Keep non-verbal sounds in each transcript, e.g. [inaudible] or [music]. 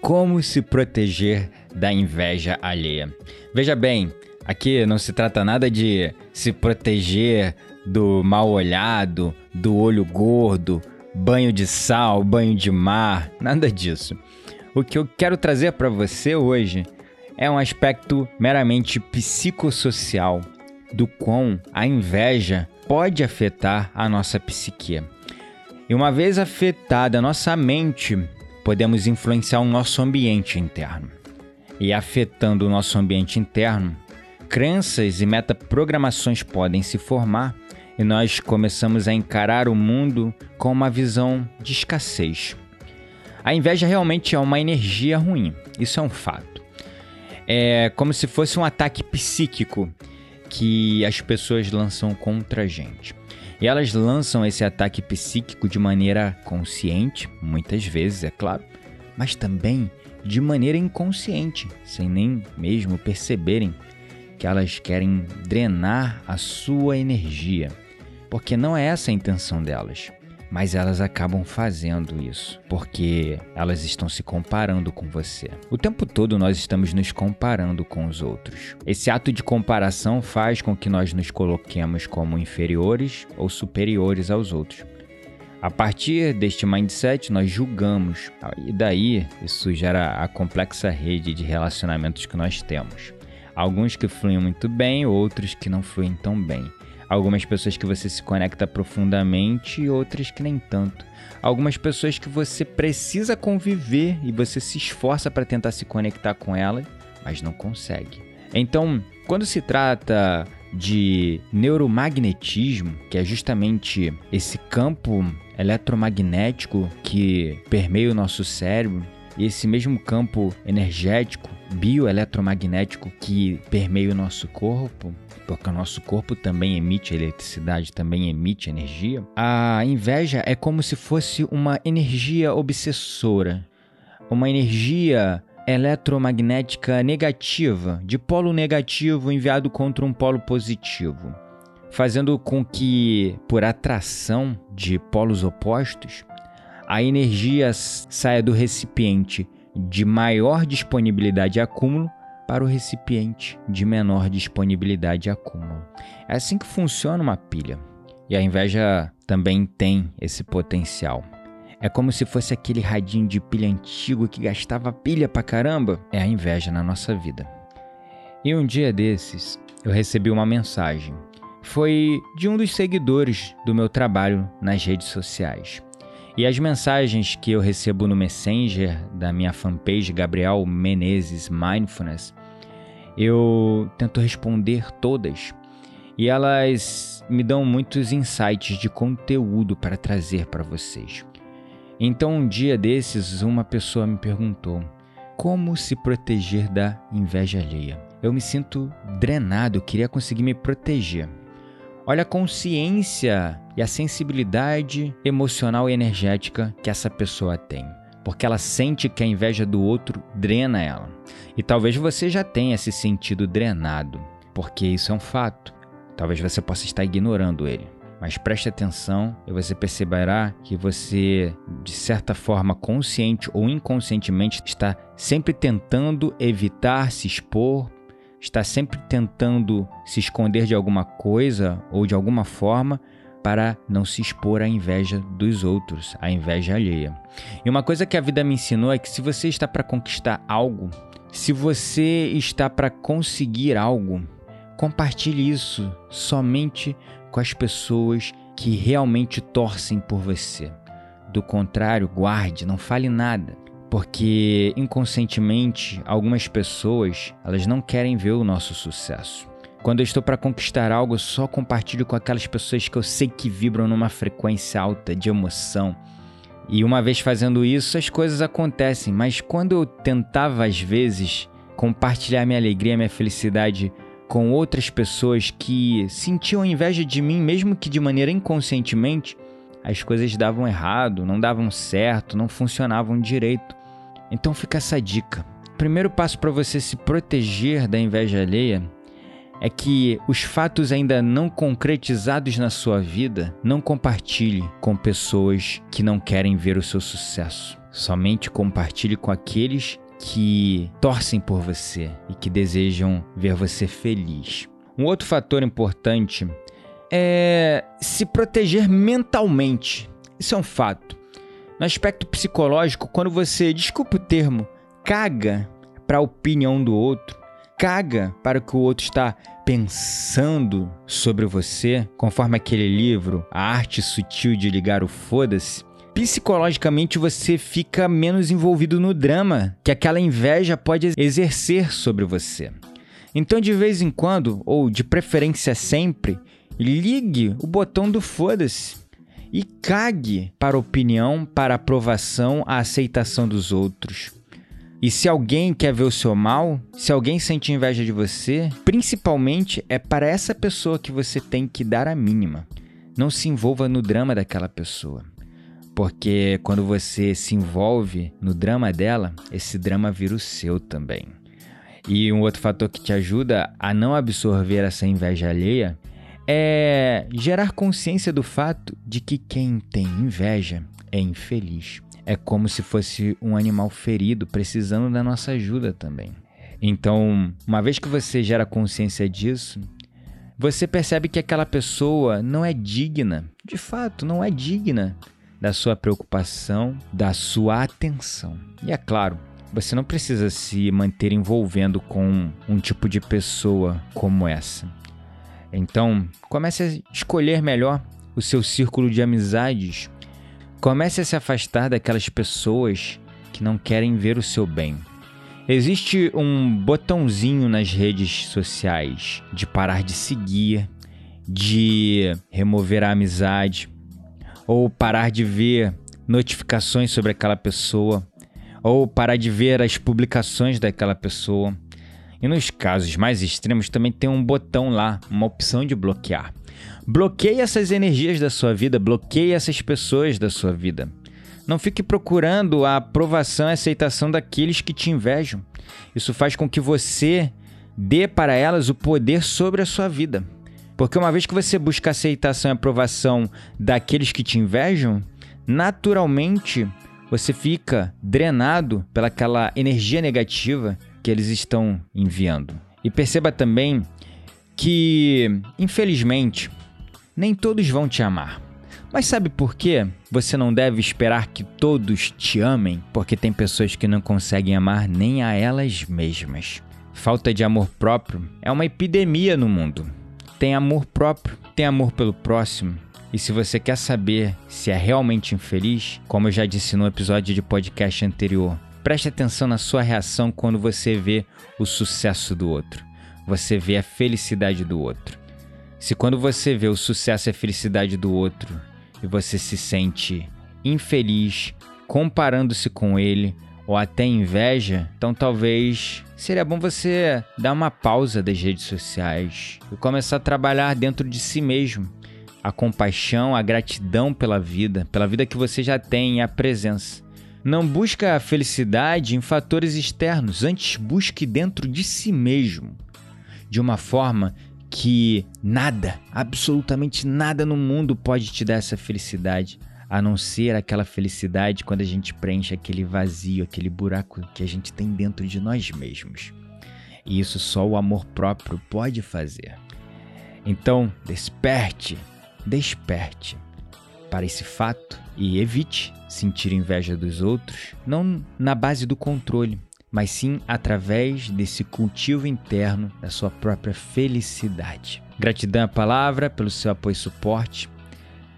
Como se proteger da inveja alheia. Veja bem, aqui não se trata nada de se proteger do mal olhado, do olho gordo, banho de sal, banho de mar, [laughs] nada disso. O que eu quero trazer para você hoje é um aspecto meramente psicossocial do quão a inveja pode afetar a nossa psique. E uma vez afetada a nossa mente, podemos influenciar o nosso ambiente interno. E afetando o nosso ambiente interno, crenças e metaprogramações podem se formar e nós começamos a encarar o mundo com uma visão de escassez. A inveja realmente é uma energia ruim, isso é um fato. É como se fosse um ataque psíquico que as pessoas lançam contra a gente. E elas lançam esse ataque psíquico de maneira consciente, muitas vezes, é claro, mas também de maneira inconsciente, sem nem mesmo perceberem que elas querem drenar a sua energia, porque não é essa a intenção delas. Mas elas acabam fazendo isso porque elas estão se comparando com você. O tempo todo nós estamos nos comparando com os outros. Esse ato de comparação faz com que nós nos coloquemos como inferiores ou superiores aos outros. A partir deste mindset, nós julgamos, e daí isso gera a complexa rede de relacionamentos que nós temos. Alguns que fluem muito bem, outros que não fluem tão bem. Algumas pessoas que você se conecta profundamente e outras que nem tanto. Algumas pessoas que você precisa conviver e você se esforça para tentar se conectar com elas, mas não consegue. Então, quando se trata de neuromagnetismo, que é justamente esse campo eletromagnético que permeia o nosso cérebro, e esse mesmo campo energético, bioeletromagnético que permeia o nosso corpo, porque o nosso corpo também emite eletricidade, também emite energia. A inveja é como se fosse uma energia obsessora, uma energia eletromagnética negativa, de polo negativo enviado contra um polo positivo, fazendo com que, por atração de polos opostos, a energia saia do recipiente de maior disponibilidade e acúmulo para o recipiente de menor disponibilidade e acúmulo. É assim que funciona uma pilha. E a inveja também tem esse potencial. É como se fosse aquele radinho de pilha antigo que gastava pilha pra caramba. É a inveja na nossa vida. E um dia desses, eu recebi uma mensagem. Foi de um dos seguidores do meu trabalho nas redes sociais. E as mensagens que eu recebo no Messenger da minha fanpage Gabriel Menezes Mindfulness, eu tento responder todas. E elas me dão muitos insights de conteúdo para trazer para vocês. Então, um dia desses, uma pessoa me perguntou: como se proteger da inveja alheia? Eu me sinto drenado, eu queria conseguir me proteger. Olha a consciência e a sensibilidade emocional e energética que essa pessoa tem. Porque ela sente que a inveja do outro drena ela. E talvez você já tenha se sentido drenado, porque isso é um fato. Talvez você possa estar ignorando ele. Mas preste atenção e você perceberá que você, de certa forma, consciente ou inconscientemente, está sempre tentando evitar se expor, está sempre tentando se esconder de alguma coisa ou de alguma forma para não se expor à inveja dos outros, à inveja alheia. E uma coisa que a vida me ensinou é que se você está para conquistar algo, se você está para conseguir algo, compartilhe isso somente com as pessoas que realmente torcem por você. Do contrário, guarde, não fale nada, porque inconscientemente algumas pessoas, elas não querem ver o nosso sucesso. Quando eu estou para conquistar algo, eu só compartilho com aquelas pessoas que eu sei que vibram numa frequência alta de emoção. E uma vez fazendo isso, as coisas acontecem, mas quando eu tentava às vezes compartilhar minha alegria, minha felicidade com outras pessoas que sentiam inveja de mim, mesmo que de maneira inconscientemente, as coisas davam errado, não davam certo, não funcionavam direito. Então fica essa dica. primeiro passo para você se proteger da inveja alheia é que os fatos ainda não concretizados na sua vida não compartilhe com pessoas que não querem ver o seu sucesso. Somente compartilhe com aqueles que torcem por você e que desejam ver você feliz. Um outro fator importante é se proteger mentalmente. Isso é um fato. No aspecto psicológico, quando você, desculpa o termo, caga para a opinião do outro, caga para o que o outro está pensando sobre você, conforme aquele livro, A Arte Sutil de Ligar o Foda-se, psicologicamente você fica menos envolvido no drama que aquela inveja pode exercer sobre você. Então, de vez em quando, ou de preferência sempre, ligue o botão do foda-se e cague para a opinião, para a aprovação, a aceitação dos outros. E se alguém quer ver o seu mal, se alguém sente inveja de você, principalmente é para essa pessoa que você tem que dar a mínima. Não se envolva no drama daquela pessoa. Porque quando você se envolve no drama dela, esse drama vira o seu também. E um outro fator que te ajuda a não absorver essa inveja alheia é gerar consciência do fato de que quem tem inveja é infeliz. É como se fosse um animal ferido precisando da nossa ajuda também. Então, uma vez que você gera consciência disso, você percebe que aquela pessoa não é digna, de fato, não é digna da sua preocupação, da sua atenção. E é claro, você não precisa se manter envolvendo com um tipo de pessoa como essa. Então, comece a escolher melhor o seu círculo de amizades. Comece a se afastar daquelas pessoas que não querem ver o seu bem. Existe um botãozinho nas redes sociais de parar de seguir, de remover a amizade, ou parar de ver notificações sobre aquela pessoa, ou parar de ver as publicações daquela pessoa. E nos casos mais extremos também tem um botão lá, uma opção de bloquear. Bloqueie essas energias da sua vida, bloqueie essas pessoas da sua vida. Não fique procurando a aprovação e aceitação daqueles que te invejam. Isso faz com que você dê para elas o poder sobre a sua vida. Porque uma vez que você busca aceitação e aprovação daqueles que te invejam, naturalmente você fica drenado pelaquela energia negativa que eles estão enviando. E perceba também que, infelizmente, nem todos vão te amar. Mas sabe por quê? Você não deve esperar que todos te amem, porque tem pessoas que não conseguem amar nem a elas mesmas. Falta de amor próprio é uma epidemia no mundo. Tem amor próprio, tem amor pelo próximo. E se você quer saber se é realmente infeliz, como eu já disse no episódio de podcast anterior, preste atenção na sua reação quando você vê o sucesso do outro. Você vê a felicidade do outro. Se quando você vê o sucesso e a felicidade do outro e você se sente infeliz, comparando-se com ele, ou até inveja, então talvez seria bom você dar uma pausa das redes sociais e começar a trabalhar dentro de si mesmo. A compaixão, a gratidão pela vida, pela vida que você já tem e a presença. Não busca a felicidade em fatores externos, antes busque dentro de si mesmo. De uma forma que nada, absolutamente nada no mundo pode te dar essa felicidade a não ser aquela felicidade quando a gente preenche aquele vazio, aquele buraco que a gente tem dentro de nós mesmos. E isso só o amor próprio pode fazer. Então, desperte, desperte para esse fato e evite sentir inveja dos outros, não na base do controle, mas sim através desse cultivo interno da sua própria felicidade. Gratidão à palavra pelo seu apoio e suporte.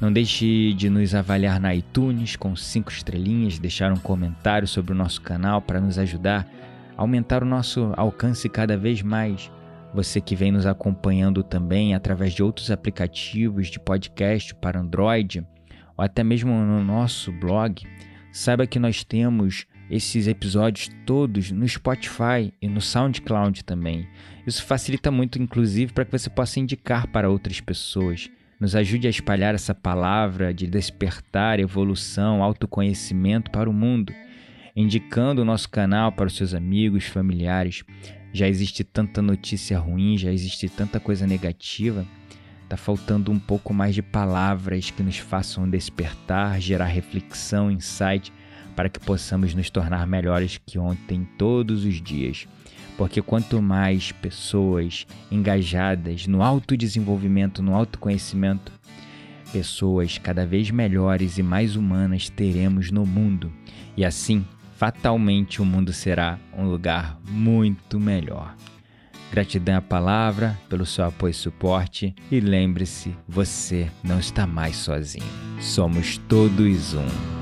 Não deixe de nos avaliar na iTunes com cinco estrelinhas, deixar um comentário sobre o nosso canal para nos ajudar a aumentar o nosso alcance cada vez mais. Você que vem nos acompanhando também através de outros aplicativos de podcast para Android ou até mesmo no nosso blog, saiba que nós temos esses episódios todos no Spotify e no SoundCloud também. Isso facilita muito, inclusive, para que você possa indicar para outras pessoas. Nos ajude a espalhar essa palavra de despertar, evolução, autoconhecimento para o mundo, indicando o nosso canal para os seus amigos, familiares. Já existe tanta notícia ruim, já existe tanta coisa negativa. Tá faltando um pouco mais de palavras que nos façam despertar, gerar reflexão, insight para que possamos nos tornar melhores que ontem todos os dias. Porque quanto mais pessoas engajadas no autodesenvolvimento, no autoconhecimento, pessoas cada vez melhores e mais humanas teremos no mundo. E assim, fatalmente o mundo será um lugar muito melhor. Gratidão à palavra pelo seu apoio e suporte e lembre-se, você não está mais sozinho. Somos todos um.